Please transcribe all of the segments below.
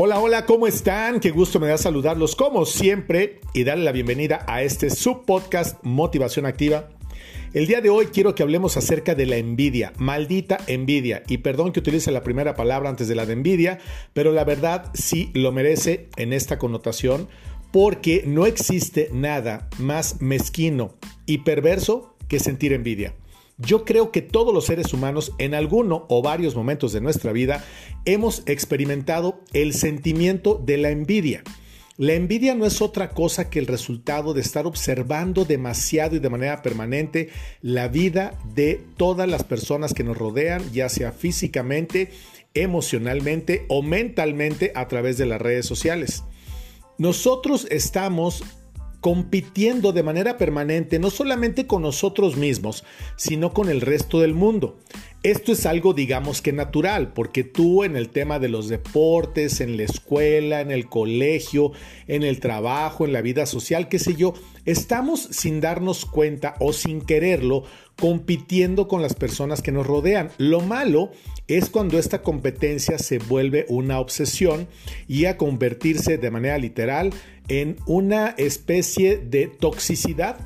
Hola, hola, ¿cómo están? Qué gusto me da saludarlos como siempre y darle la bienvenida a este subpodcast Motivación Activa. El día de hoy quiero que hablemos acerca de la envidia, maldita envidia. Y perdón que utilice la primera palabra antes de la de envidia, pero la verdad sí lo merece en esta connotación porque no existe nada más mezquino y perverso que sentir envidia. Yo creo que todos los seres humanos en alguno o varios momentos de nuestra vida hemos experimentado el sentimiento de la envidia. La envidia no es otra cosa que el resultado de estar observando demasiado y de manera permanente la vida de todas las personas que nos rodean, ya sea físicamente, emocionalmente o mentalmente a través de las redes sociales. Nosotros estamos compitiendo de manera permanente no solamente con nosotros mismos, sino con el resto del mundo. Esto es algo digamos que natural, porque tú en el tema de los deportes, en la escuela, en el colegio, en el trabajo, en la vida social, qué sé yo, estamos sin darnos cuenta o sin quererlo compitiendo con las personas que nos rodean. Lo malo es cuando esta competencia se vuelve una obsesión y a convertirse de manera literal en una especie de toxicidad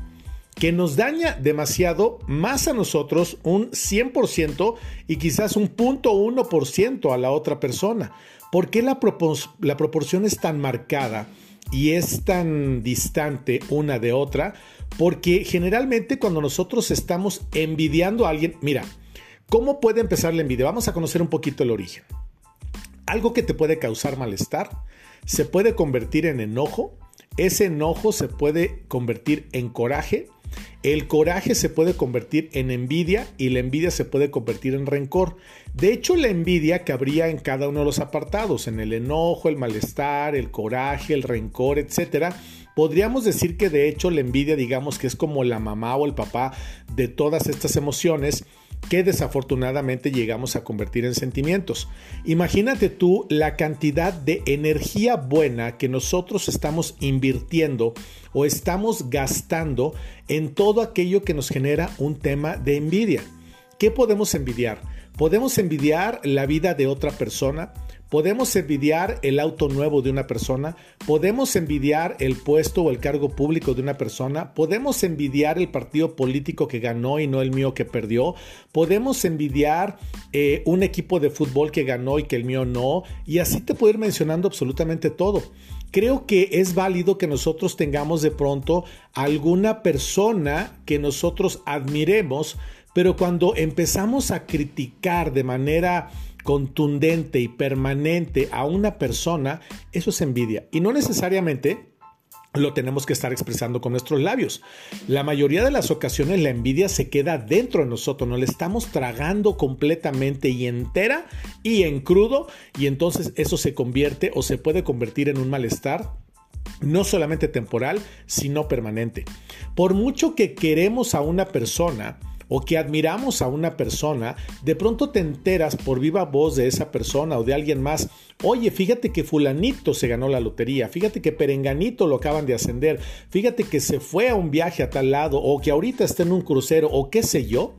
que nos daña demasiado más a nosotros un 100% y quizás un 0.1% a la otra persona. ¿Por qué la, la proporción es tan marcada y es tan distante una de otra? Porque generalmente cuando nosotros estamos envidiando a alguien, mira, ¿cómo puede empezar la envidia? Vamos a conocer un poquito el origen. Algo que te puede causar malestar se puede convertir en enojo, ese enojo se puede convertir en coraje el coraje se puede convertir en envidia y la envidia se puede convertir en rencor. De hecho, la envidia cabría en cada uno de los apartados, en el enojo, el malestar, el coraje, el rencor, etc. Podríamos decir que de hecho la envidia digamos que es como la mamá o el papá de todas estas emociones que desafortunadamente llegamos a convertir en sentimientos. Imagínate tú la cantidad de energía buena que nosotros estamos invirtiendo o estamos gastando en todo aquello que nos genera un tema de envidia. ¿Qué podemos envidiar? Podemos envidiar la vida de otra persona, Podemos envidiar el auto nuevo de una persona, podemos envidiar el puesto o el cargo público de una persona, podemos envidiar el partido político que ganó y no el mío que perdió, podemos envidiar eh, un equipo de fútbol que ganó y que el mío no, y así te puedo ir mencionando absolutamente todo. Creo que es válido que nosotros tengamos de pronto alguna persona que nosotros admiremos, pero cuando empezamos a criticar de manera contundente y permanente a una persona, eso es envidia. Y no necesariamente lo tenemos que estar expresando con nuestros labios. La mayoría de las ocasiones la envidia se queda dentro de nosotros, nos la estamos tragando completamente y entera y en crudo y entonces eso se convierte o se puede convertir en un malestar no solamente temporal, sino permanente. Por mucho que queremos a una persona, o que admiramos a una persona, de pronto te enteras por viva voz de esa persona o de alguien más, oye, fíjate que fulanito se ganó la lotería, fíjate que perenganito lo acaban de ascender, fíjate que se fue a un viaje a tal lado o que ahorita está en un crucero o qué sé yo.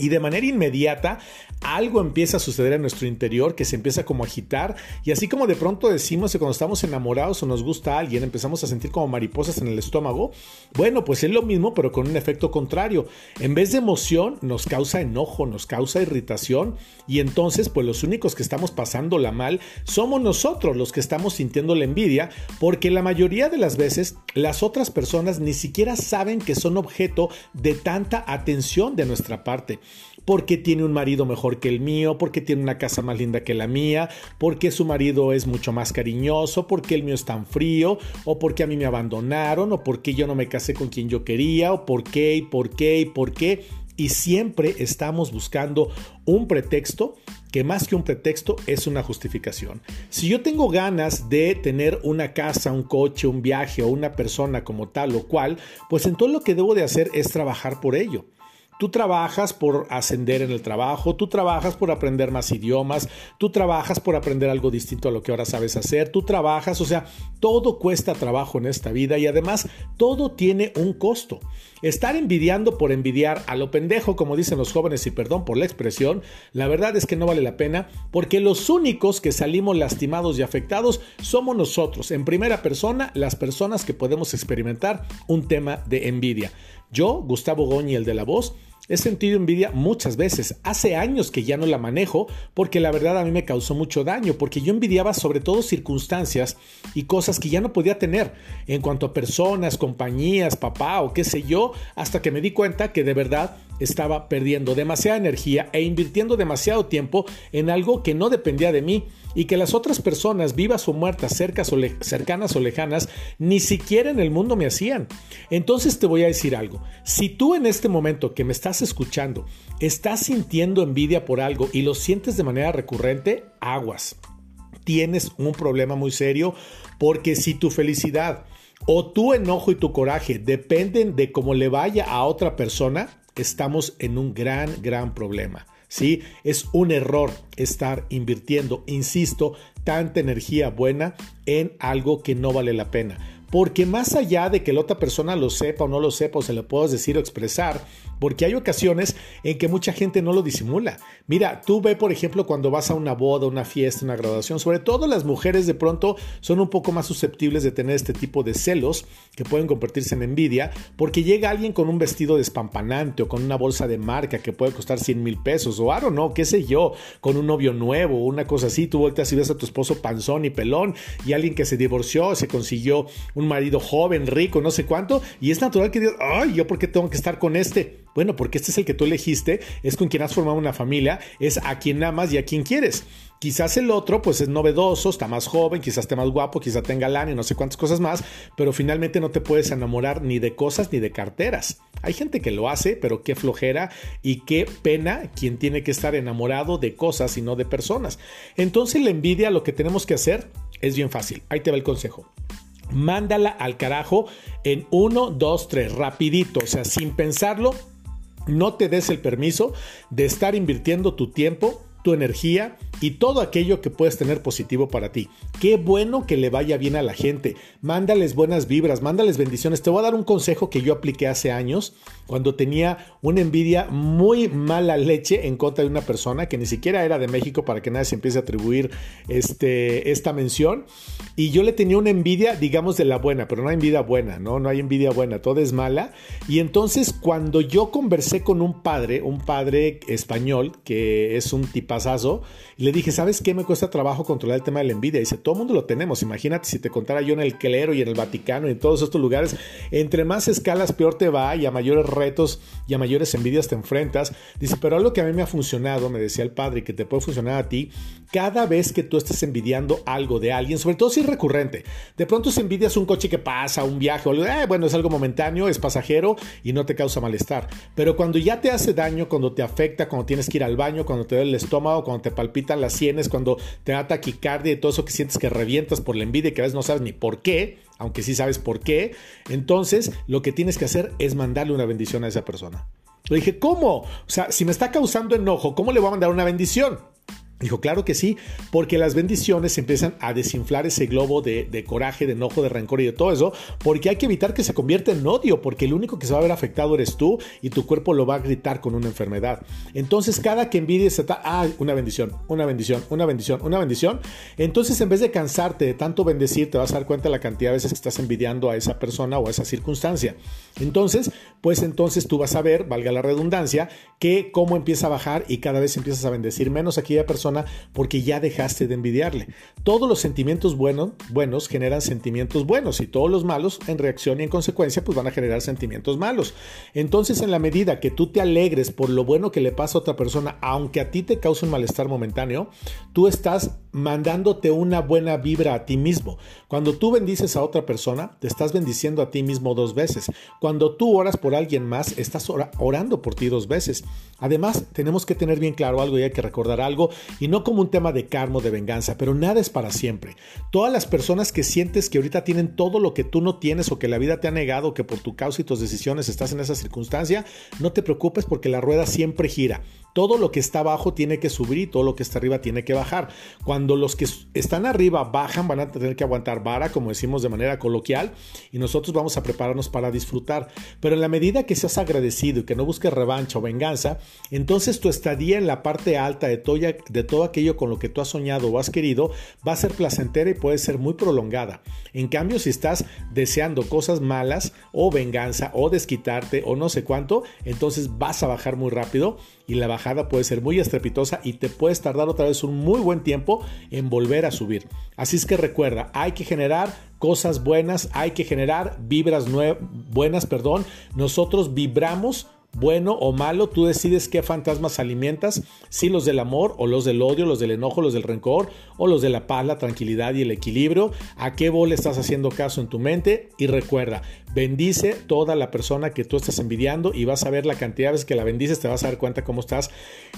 Y de manera inmediata algo empieza a suceder en nuestro interior que se empieza como a agitar. Y así como de pronto decimos que cuando estamos enamorados o nos gusta alguien empezamos a sentir como mariposas en el estómago, bueno, pues es lo mismo pero con un efecto contrario. En vez de emoción nos causa enojo, nos causa irritación. Y entonces pues los únicos que estamos pasándola mal somos nosotros los que estamos sintiendo la envidia porque la mayoría de las veces las otras personas ni siquiera saben que son objeto de tanta atención de nuestra parte porque tiene un marido mejor que el mío, porque tiene una casa más linda que la mía, porque su marido es mucho más cariñoso, porque el mío es tan frío, o porque a mí me abandonaron, o porque yo no me casé con quien yo quería, o por qué, y por qué, y por qué. Y siempre estamos buscando un pretexto que más que un pretexto es una justificación. Si yo tengo ganas de tener una casa, un coche, un viaje o una persona como tal o cual, pues entonces lo que debo de hacer es trabajar por ello. Tú trabajas por ascender en el trabajo, tú trabajas por aprender más idiomas, tú trabajas por aprender algo distinto a lo que ahora sabes hacer, tú trabajas, o sea, todo cuesta trabajo en esta vida y además todo tiene un costo. Estar envidiando por envidiar a lo pendejo, como dicen los jóvenes, y perdón por la expresión, la verdad es que no vale la pena porque los únicos que salimos lastimados y afectados somos nosotros, en primera persona, las personas que podemos experimentar un tema de envidia. Yo, Gustavo Goñi, el de la voz, He sentido envidia muchas veces. Hace años que ya no la manejo porque la verdad a mí me causó mucho daño, porque yo envidiaba sobre todo circunstancias y cosas que ya no podía tener en cuanto a personas, compañías, papá o qué sé yo, hasta que me di cuenta que de verdad estaba perdiendo demasiada energía e invirtiendo demasiado tiempo en algo que no dependía de mí y que las otras personas, vivas o muertas, cercanas o lejanas, ni siquiera en el mundo me hacían. Entonces te voy a decir algo. Si tú en este momento que me estás escuchando estás sintiendo envidia por algo y lo sientes de manera recurrente, aguas. Tienes un problema muy serio porque si tu felicidad o tu enojo y tu coraje dependen de cómo le vaya a otra persona, estamos en un gran, gran problema. ¿sí? Es un error estar invirtiendo, insisto, tanta energía buena en algo que no vale la pena. Porque más allá de que la otra persona lo sepa o no lo sepa o se lo puedas decir o expresar, porque hay ocasiones en que mucha gente no lo disimula. Mira, tú ve, por ejemplo, cuando vas a una boda, una fiesta, una graduación, sobre todo las mujeres de pronto son un poco más susceptibles de tener este tipo de celos que pueden convertirse en envidia, porque llega alguien con un vestido despampanante o con una bolsa de marca que puede costar 100 mil pesos, o no, no, qué sé yo, con un novio nuevo, una cosa así, tú volteas y ves a tu esposo panzón y pelón, y alguien que se divorció, se consiguió un marido joven, rico, no sé cuánto, y es natural que digas, ay, yo por qué tengo que estar con este. Bueno, porque este es el que tú elegiste, es con quien has formado una familia, es a quien amas y a quien quieres. Quizás el otro, pues es novedoso, está más joven, quizás esté más guapo, quizás tenga lana y no sé cuántas cosas más, pero finalmente no te puedes enamorar ni de cosas ni de carteras. Hay gente que lo hace, pero qué flojera y qué pena quien tiene que estar enamorado de cosas y no de personas. Entonces la envidia, lo que tenemos que hacer es bien fácil. Ahí te va el consejo mándala al carajo en 1, 2, 3, rapidito, o sea, sin pensarlo, no te des el permiso de estar invirtiendo tu tiempo, tu energía y todo aquello que puedes tener positivo para ti. Qué bueno que le vaya bien a la gente. Mándales buenas vibras, mándales bendiciones. Te voy a dar un consejo que yo apliqué hace años cuando tenía una envidia muy mala leche en contra de una persona que ni siquiera era de México para que nadie se empiece a atribuir este, esta mención. Y yo le tenía una envidia, digamos, de la buena, pero no hay envidia buena, ¿no? No hay envidia buena, todo es mala. Y entonces cuando yo conversé con un padre, un padre español que es un tipazazo, le dije, ¿sabes qué? Me cuesta trabajo controlar el tema de la envidia. dice, todo mundo lo tenemos. Imagínate si te contara yo en el clero y en el Vaticano y en todos estos lugares. Entre más escalas, peor te va y a mayores retos y a mayores envidias te enfrentas. Dice, pero algo que a mí me ha funcionado, me decía el padre, que te puede funcionar a ti, cada vez que tú estés envidiando algo de alguien, sobre todo si es recurrente. De pronto si envidias un coche que pasa, un viaje, eh, bueno, es algo momentáneo, es pasajero y no te causa malestar. Pero cuando ya te hace daño, cuando te afecta, cuando tienes que ir al baño, cuando te duele el estómago, cuando te palpitan las sienes, cuando te da taquicardia y todo eso que sientes que revientas por la envidia y que a veces no sabes ni por qué, aunque sí sabes por qué, entonces lo que tienes que hacer es mandarle una bendición a esa persona. Le dije, ¿cómo? O sea, si me está causando enojo, ¿cómo le voy a mandar una bendición? Dijo, claro que sí, porque las bendiciones empiezan a desinflar ese globo de, coraje, de enojo, de rencor y de todo eso, porque hay que evitar que se convierta en odio, porque el único que se va a ver afectado eres tú y tu cuerpo lo va a gritar con una enfermedad. Entonces, cada que envidies, está, ah, una bendición, una bendición, una bendición, una bendición. Entonces, en vez de cansarte de tanto bendecir, te vas a dar cuenta de la cantidad de veces que estás envidiando a esa persona o a esa circunstancia. Entonces, pues entonces tú vas a ver, valga la redundancia, que cómo empieza a bajar y cada vez empiezas a bendecir menos aquella persona porque ya dejaste de envidiarle. Todos los sentimientos buenos, buenos generan sentimientos buenos y todos los malos en reacción y en consecuencia pues van a generar sentimientos malos. Entonces en la medida que tú te alegres por lo bueno que le pasa a otra persona, aunque a ti te cause un malestar momentáneo, tú estás mandándote una buena vibra a ti mismo. Cuando tú bendices a otra persona, te estás bendiciendo a ti mismo dos veces. Cuando tú oras por alguien más, estás orando por ti dos veces. Además, tenemos que tener bien claro algo y hay que recordar algo y no como un tema de karma o de venganza, pero nada es para siempre. Todas las personas que sientes que ahorita tienen todo lo que tú no tienes o que la vida te ha negado, que por tu causa y tus decisiones estás en esa circunstancia, no te preocupes porque la rueda siempre gira. Todo lo que está abajo tiene que subir y todo lo que está arriba tiene que bajar. Cuando los que están arriba bajan, van a tener que aguantar vara, como decimos de manera coloquial, y nosotros vamos a prepararnos para disfrutar. Pero en la medida que seas agradecido y que no busques revancha o venganza, entonces tu estadía en la parte alta de todo, de todo aquello con lo que tú has soñado o has querido va a ser placentera y puede ser muy prolongada. En cambio, si estás deseando cosas malas o venganza o desquitarte o no sé cuánto, entonces vas a bajar muy rápido y la bajada puede ser muy estrepitosa y te puedes tardar otra vez un muy buen tiempo en volver a subir. Así es que recuerda, hay que generar cosas buenas, hay que generar vibras buenas, perdón. Nosotros vibramos bueno o malo, tú decides qué fantasmas alimentas, si los del amor o los del odio, los del enojo, los del rencor o los de la paz, la tranquilidad y el equilibrio, a qué bola estás haciendo caso en tu mente y recuerda, bendice toda la persona que tú estás envidiando y vas a ver la cantidad de veces que la bendices, te vas a dar cuenta cómo estás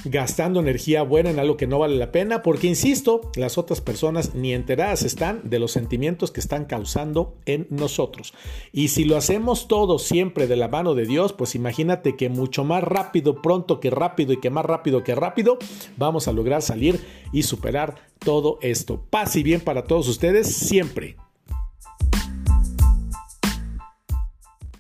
gastando energía buena en algo que no vale la pena, porque insisto, las otras personas ni enteradas están de los sentimientos que están causando en nosotros. Y si lo hacemos todo siempre de la mano de Dios, pues imagínate que mucho más rápido, pronto que rápido y que más rápido que rápido, vamos a lograr salir y superar todo esto. Paz y bien para todos ustedes siempre.